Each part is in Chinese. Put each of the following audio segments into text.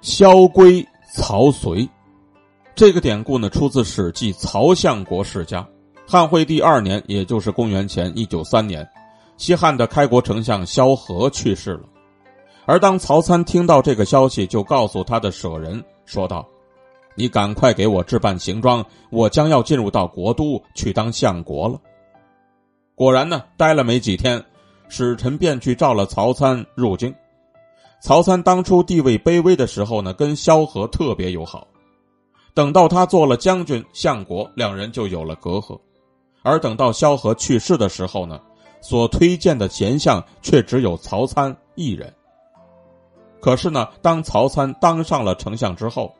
萧规曹随，这个典故呢，出自《史记·曹相国世家》。汉惠帝二年，也就是公元前一九三年，西汉的开国丞相萧何去世了。而当曹参听到这个消息，就告诉他的舍人说道：“你赶快给我置办行装，我将要进入到国都去当相国了。”果然呢，待了没几天，使臣便去召了曹参入京。曹参当初地位卑微的时候呢，跟萧何特别友好。等到他做了将军、相国，两人就有了隔阂。而等到萧何去世的时候呢，所推荐的贤相却只有曹参一人。可是呢，当曹参当上了丞相之后，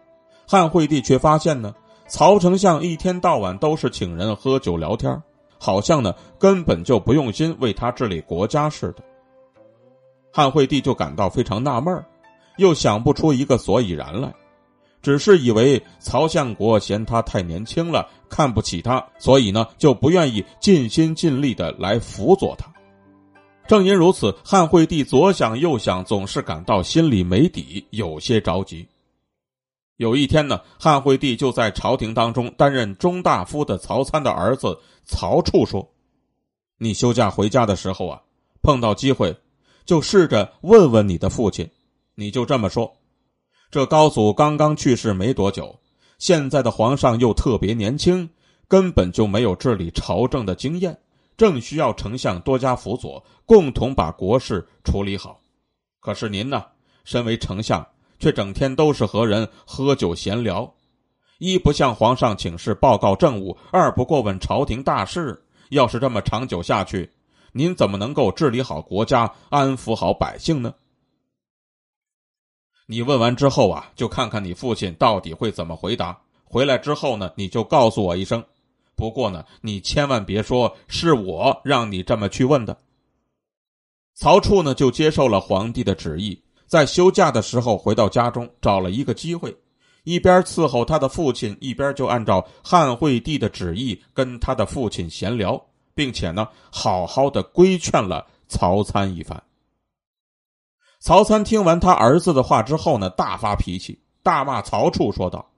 汉惠帝却发现呢，曹丞相一天到晚都是请人喝酒聊天，好像呢根本就不用心为他治理国家似的。汉惠帝就感到非常纳闷又想不出一个所以然来，只是以为曹相国嫌他太年轻了，看不起他，所以呢就不愿意尽心尽力的来辅佐他。正因如此，汉惠帝左想右想，总是感到心里没底，有些着急。有一天呢，汉惠帝就在朝廷当中担任中大夫的曹参的儿子曹处说：“你休假回家的时候啊，碰到机会。”就试着问问你的父亲，你就这么说：这高祖刚刚去世没多久，现在的皇上又特别年轻，根本就没有治理朝政的经验，正需要丞相多加辅佐，共同把国事处理好。可是您呢，身为丞相，却整天都是和人喝酒闲聊，一不向皇上请示报告政务，二不过问朝廷大事。要是这么长久下去，您怎么能够治理好国家、安抚好百姓呢？你问完之后啊，就看看你父亲到底会怎么回答。回来之后呢，你就告诉我一声。不过呢，你千万别说是我让你这么去问的。曹处呢，就接受了皇帝的旨意，在休假的时候回到家中，找了一个机会，一边伺候他的父亲，一边就按照汉惠帝的旨意跟他的父亲闲聊。并且呢，好好的规劝了曹参一番。曹参听完他儿子的话之后呢，大发脾气，大骂曹处，说道：“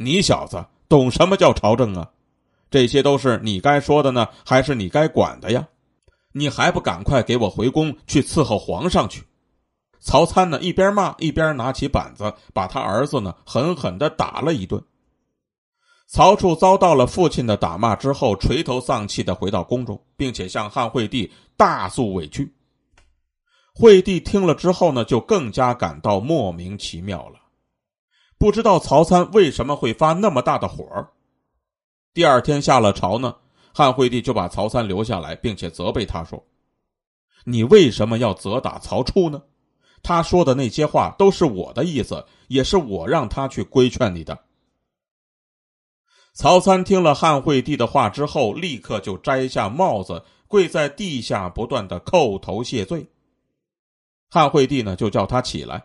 你小子懂什么叫朝政啊？这些都是你该说的呢，还是你该管的呀？你还不赶快给我回宫去伺候皇上去！”曹参呢，一边骂一边拿起板子，把他儿子呢狠狠的打了一顿。曹处遭到了父亲的打骂之后，垂头丧气的回到宫中，并且向汉惠帝大诉委屈。惠帝听了之后呢，就更加感到莫名其妙了，不知道曹参为什么会发那么大的火。第二天下了朝呢，汉惠帝就把曹参留下来，并且责备他说：“你为什么要责打曹处呢？他说的那些话都是我的意思，也是我让他去规劝你的。”曹参听了汉惠帝的话之后，立刻就摘下帽子，跪在地下，不断的叩头谢罪。汉惠帝呢，就叫他起来，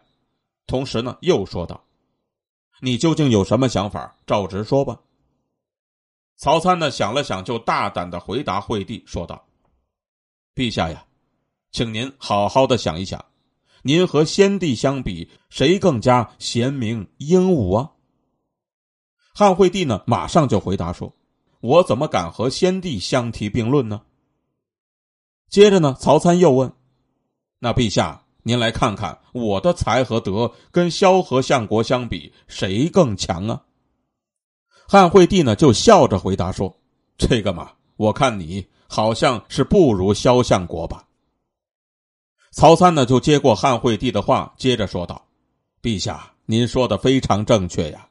同时呢，又说道：“你究竟有什么想法？照直说吧。”曹参呢，想了想，就大胆的回答惠帝说道：“陛下呀，请您好好的想一想，您和先帝相比，谁更加贤明英武啊？”汉惠帝呢，马上就回答说：“我怎么敢和先帝相提并论呢？”接着呢，曹参又问：“那陛下，您来看看我的才和德跟萧何相国相比，谁更强啊？”汉惠帝呢，就笑着回答说：“这个嘛，我看你好像是不如萧相国吧。”曹参呢，就接过汉惠帝的话，接着说道：“陛下，您说的非常正确呀。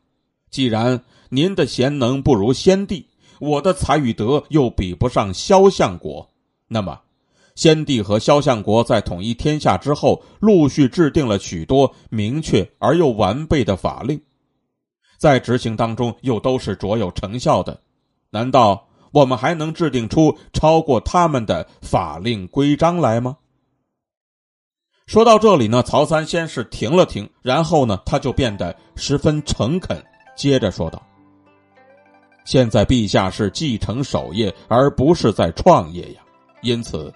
既然……”您的贤能不如先帝，我的才与德又比不上萧相国。那么，先帝和萧相国在统一天下之后，陆续制定了许多明确而又完备的法令，在执行当中又都是卓有成效的。难道我们还能制定出超过他们的法令规章来吗？说到这里呢，曹三先是停了停，然后呢，他就变得十分诚恳，接着说道。现在陛下是继承守业，而不是在创业呀。因此，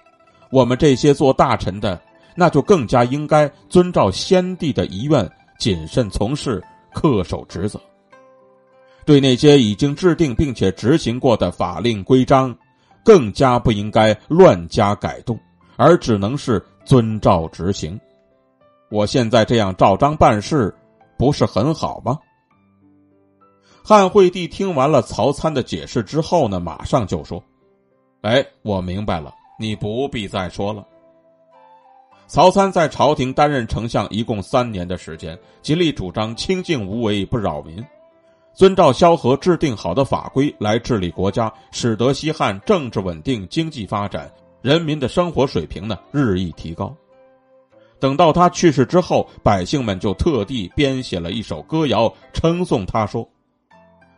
我们这些做大臣的，那就更加应该遵照先帝的遗愿，谨慎从事，恪守职责。对那些已经制定并且执行过的法令规章，更加不应该乱加改动，而只能是遵照执行。我现在这样照章办事，不是很好吗？汉惠帝听完了曹参的解释之后呢，马上就说：“哎，我明白了，你不必再说了。”曹参在朝廷担任丞相一共三年的时间，极力主张清静无为，不扰民。遵照萧何制定好的法规来治理国家，使得西汉政治稳定、经济发展，人民的生活水平呢日益提高。等到他去世之后，百姓们就特地编写了一首歌谣，称颂他说：“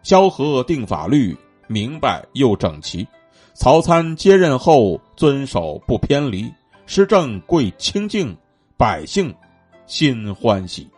萧何定法律，明白又整齐；曹参接任后，遵守不偏离，施政贵清净，百姓心欢喜。”